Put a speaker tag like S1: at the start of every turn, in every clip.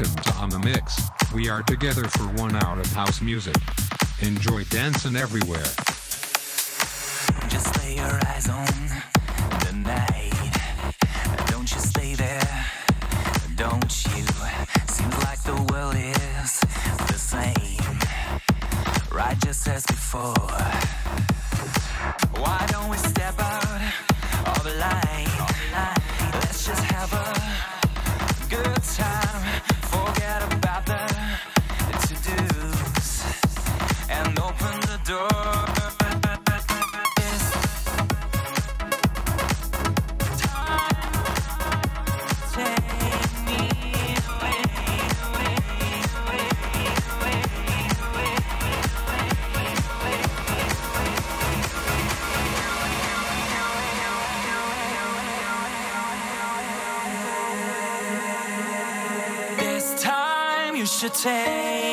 S1: welcome to On the Mix. We are together for one hour of house music. Enjoy dancing everywhere.
S2: Just lay your eyes on. should take.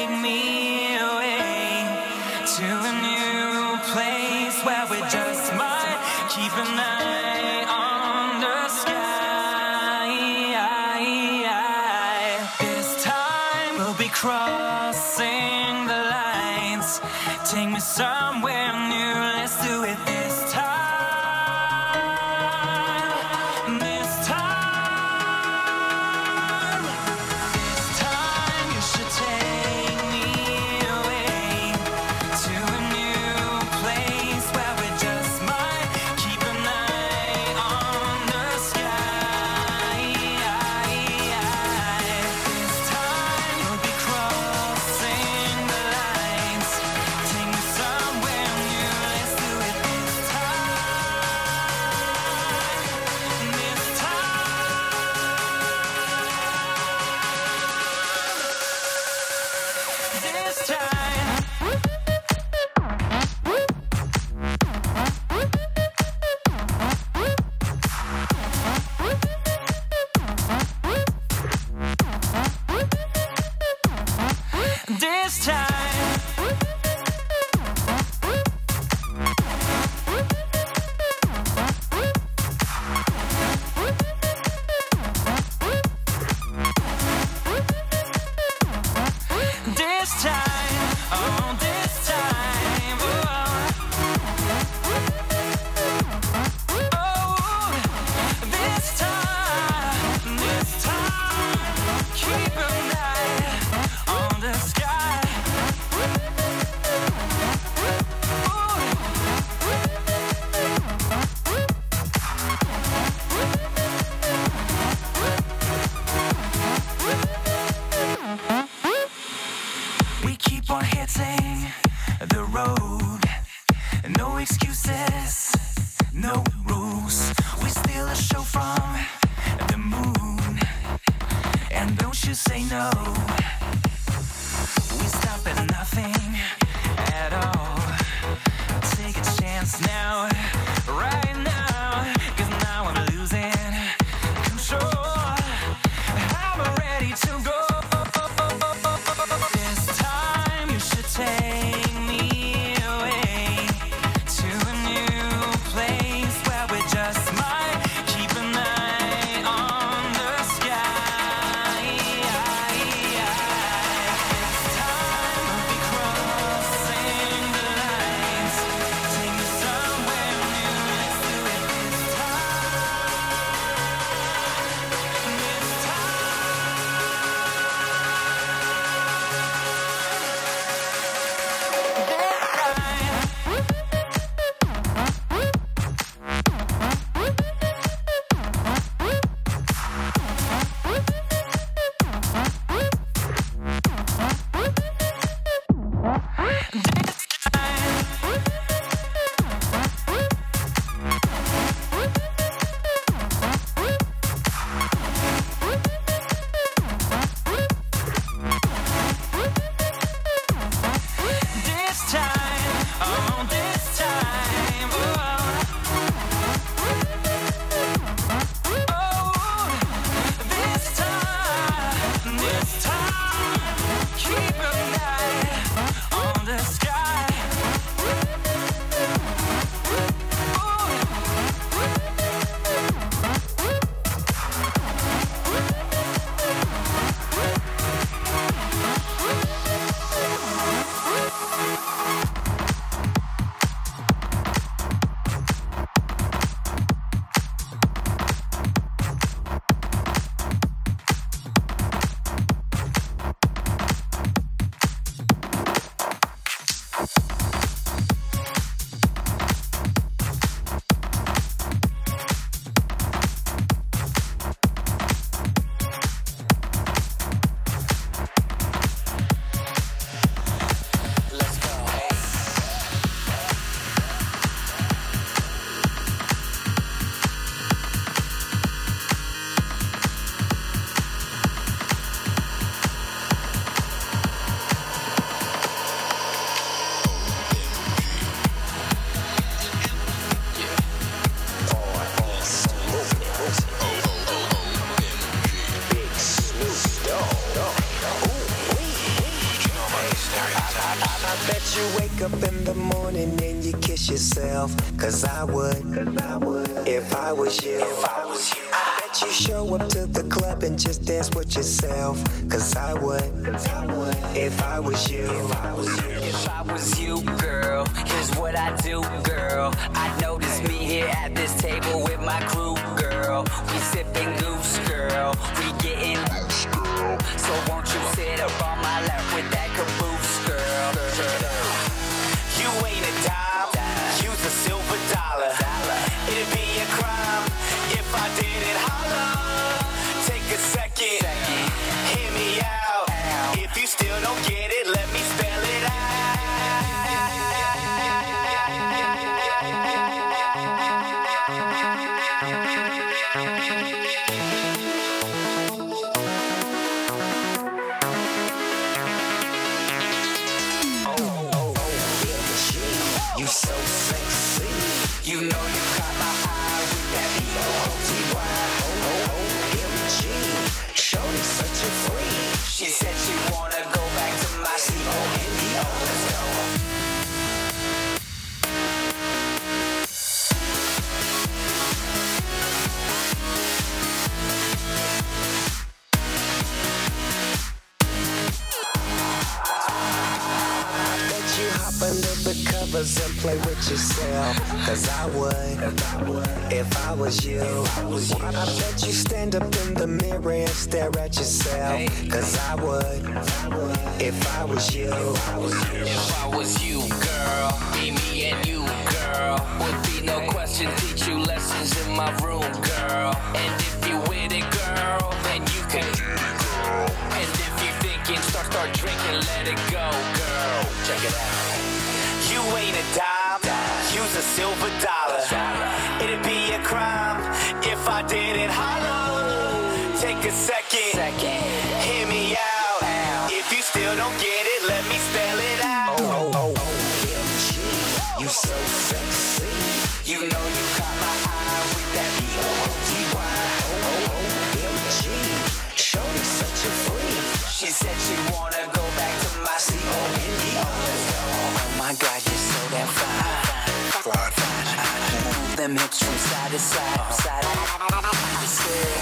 S2: the mix from side to
S3: side, uh-huh. side to.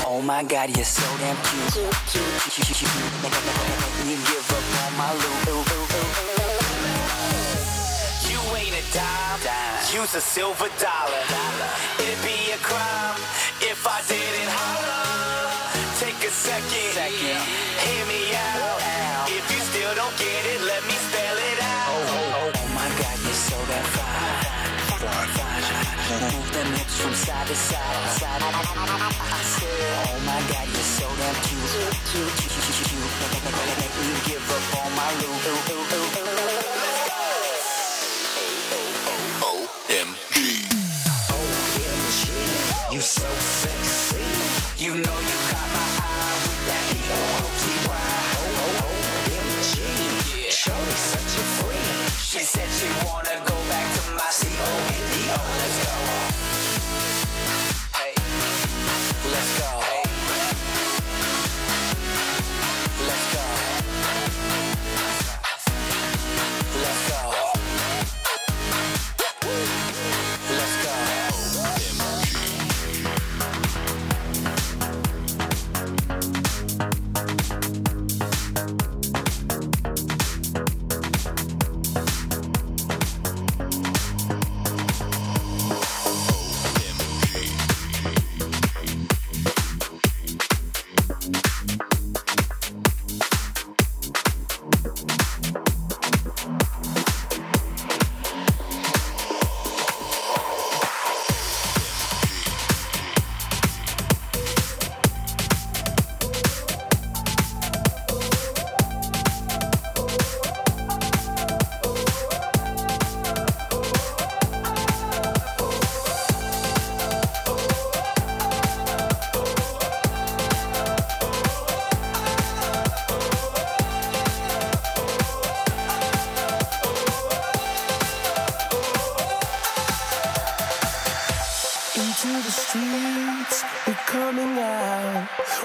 S3: Oh my god, you're so damn cute. You give up on my loot. You ain't a dime, use a silver dollar. It'd be a crime if I didn't holler. Take a second, hear me out. If you still don't get it, let me. from side to side. side. I said, Oh my god, you're so damn cute. Cute, cute, cute, cute. Make me give up all my loot.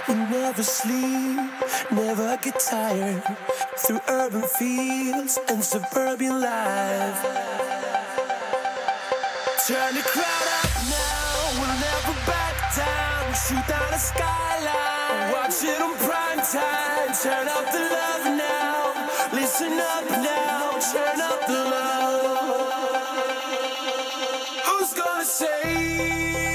S4: will never sleep, never get tired through urban fields and suburban life. Turn the crowd up now, we'll never back down. Shoot down the skyline, watch it on prime time. Turn up the love now, listen up now, turn up the love. Who's gonna
S5: say?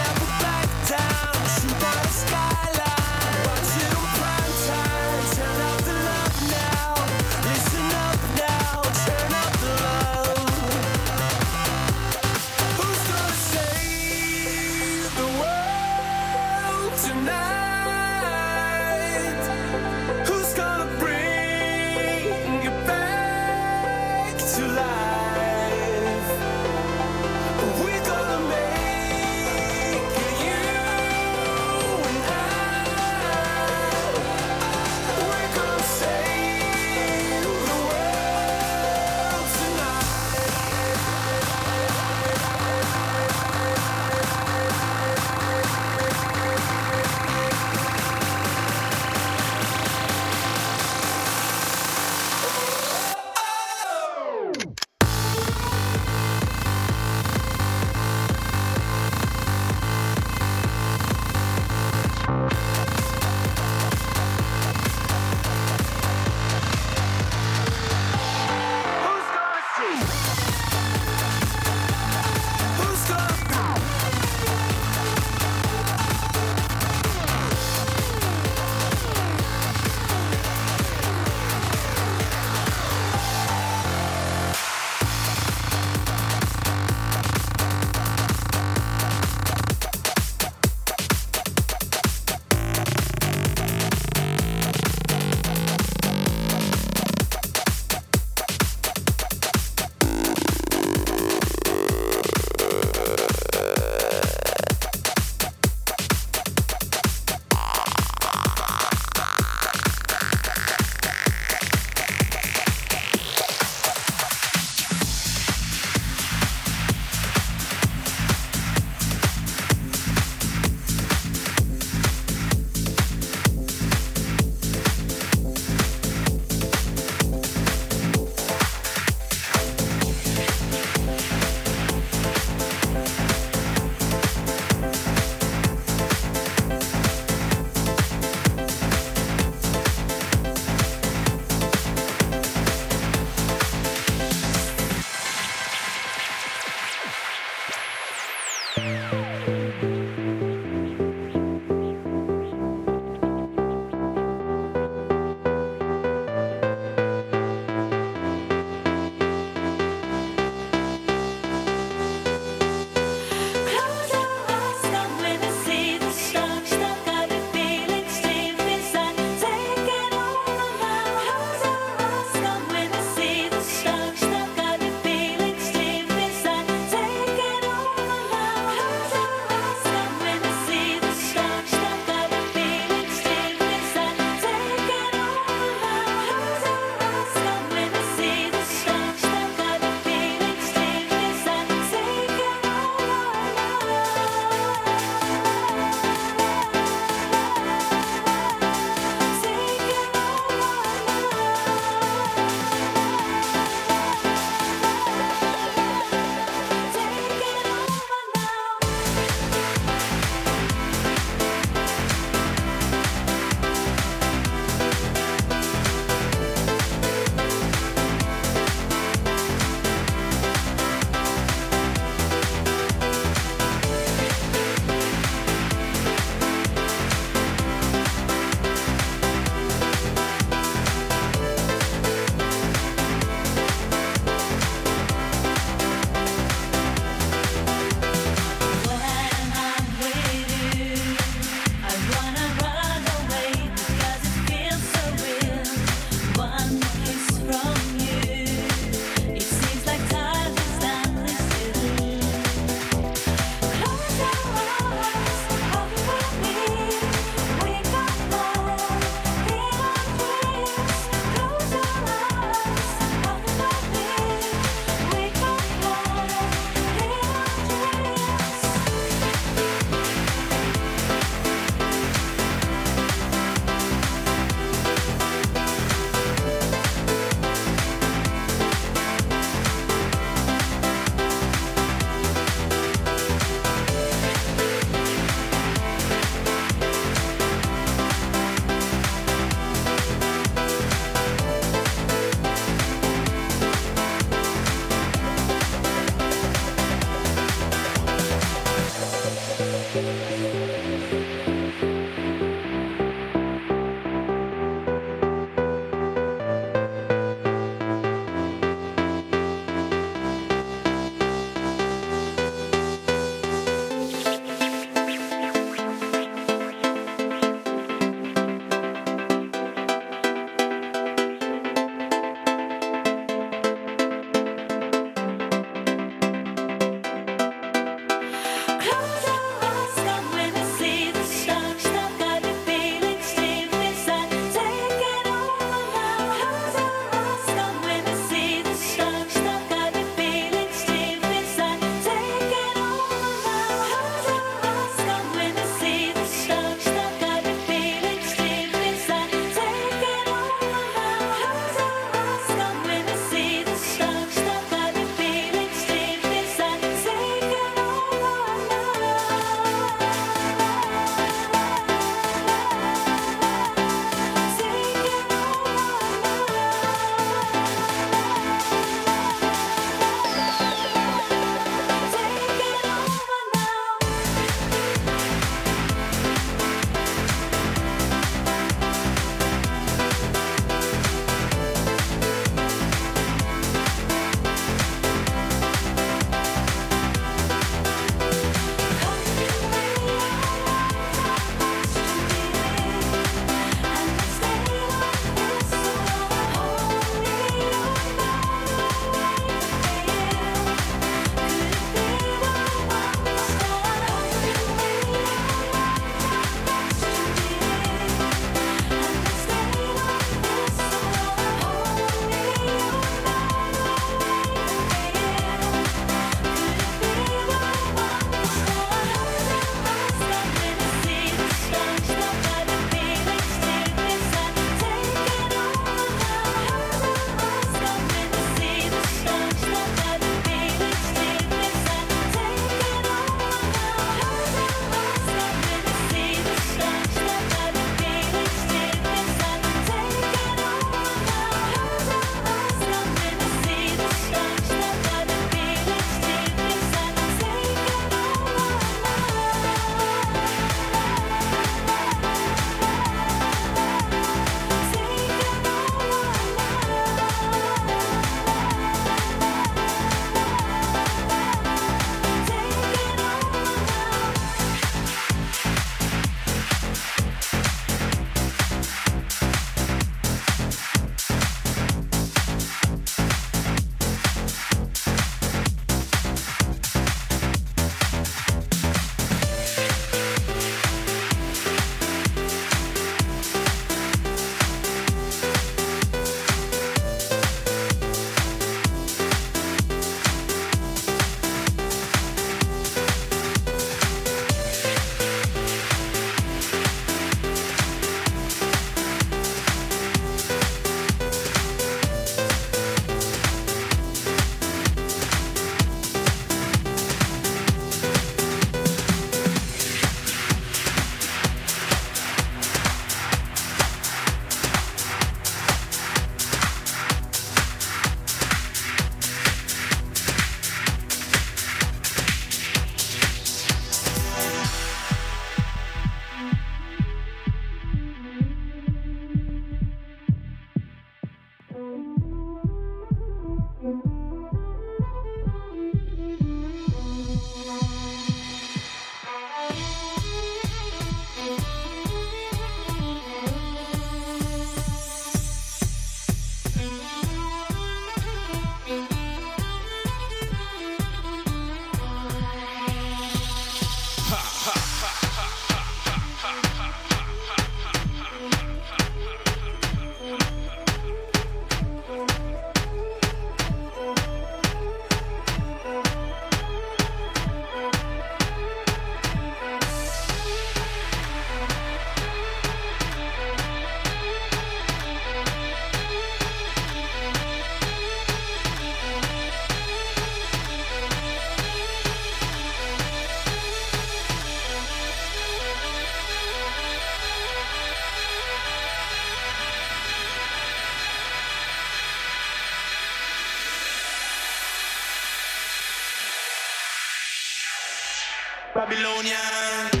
S6: Babylonian.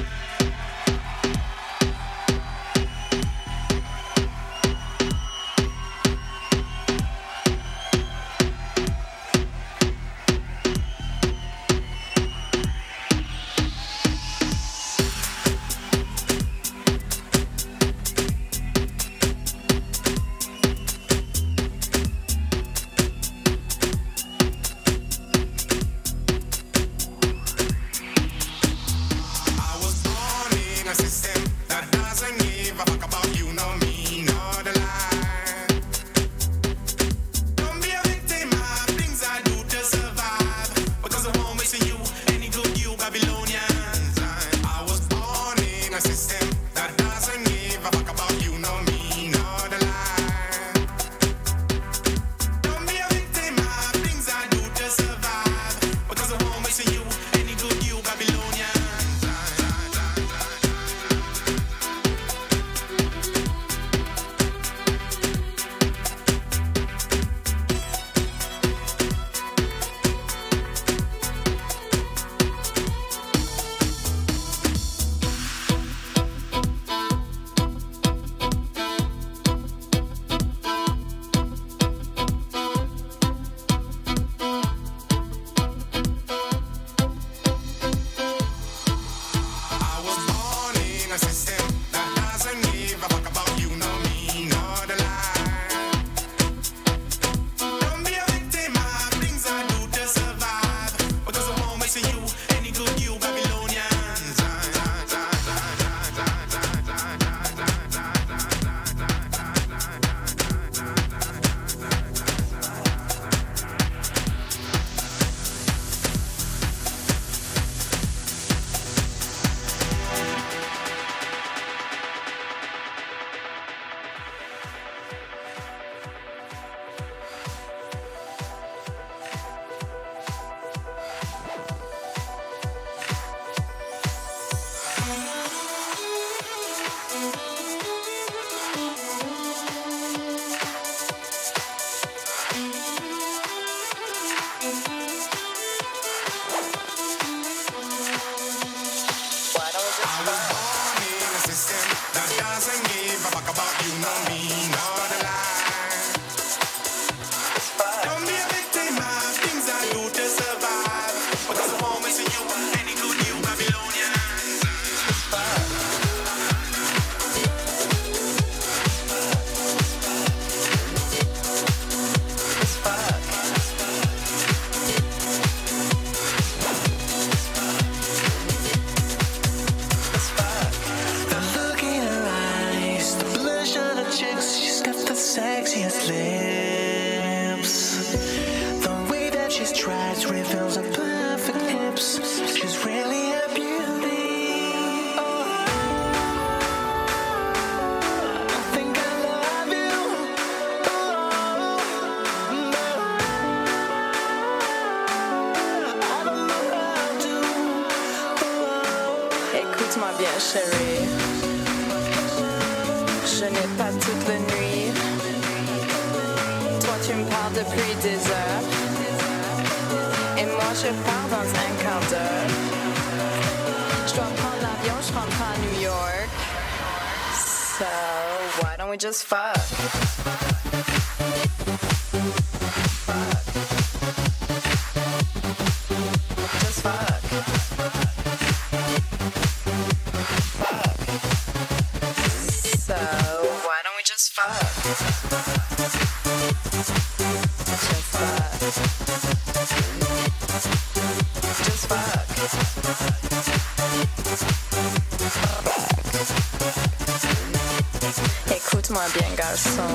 S7: Moi bien, garçon.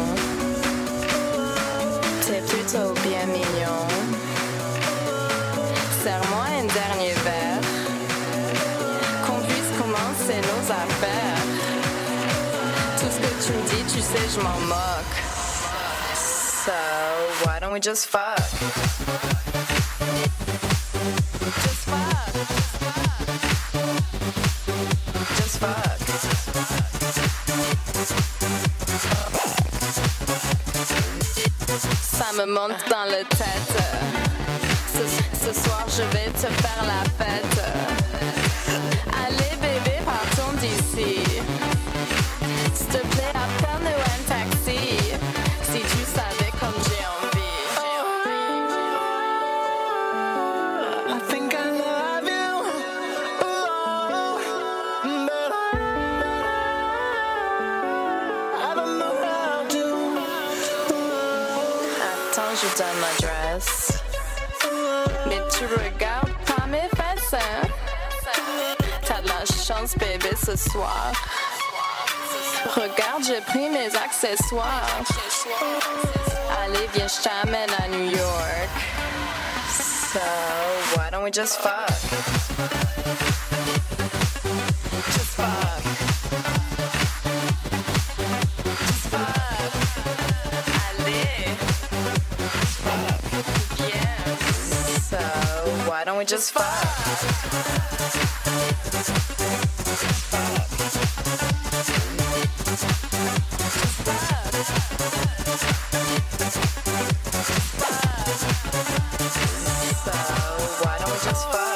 S7: T'es plutôt bien mignon. Serre-moi un dernier verre. Qu'on puisse commencer nos affaires. Tout ce que tu me dis, tu sais, je m'en moque. So, why don't we. Just fuck? Just fuck. Just fuck. me monte dans le tête. Ce, soir, je vais te faire la fête. Allez. Je donne l'adresse. Mais tu regardes pas mes fesses? T'as de la chance, bébé, ce soir. Regarde, j'ai pris mes accessoires. Allez, viens, je t'amène à New York. So, why don't we just fuck? Don't we just fuck? Why don't we just fuck?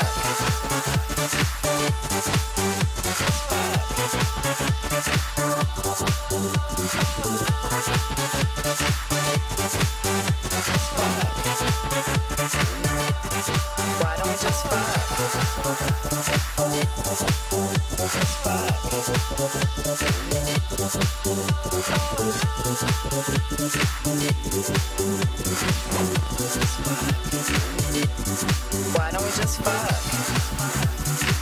S7: Why don't we just fuck?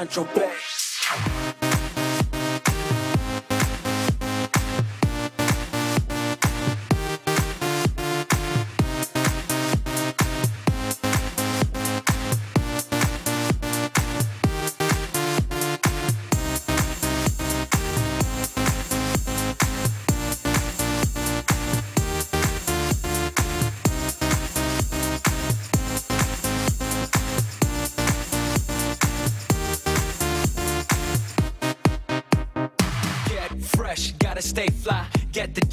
S4: Central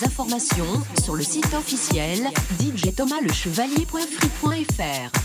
S8: Informations sur le site officiel djthomaslechevalier.free.fr.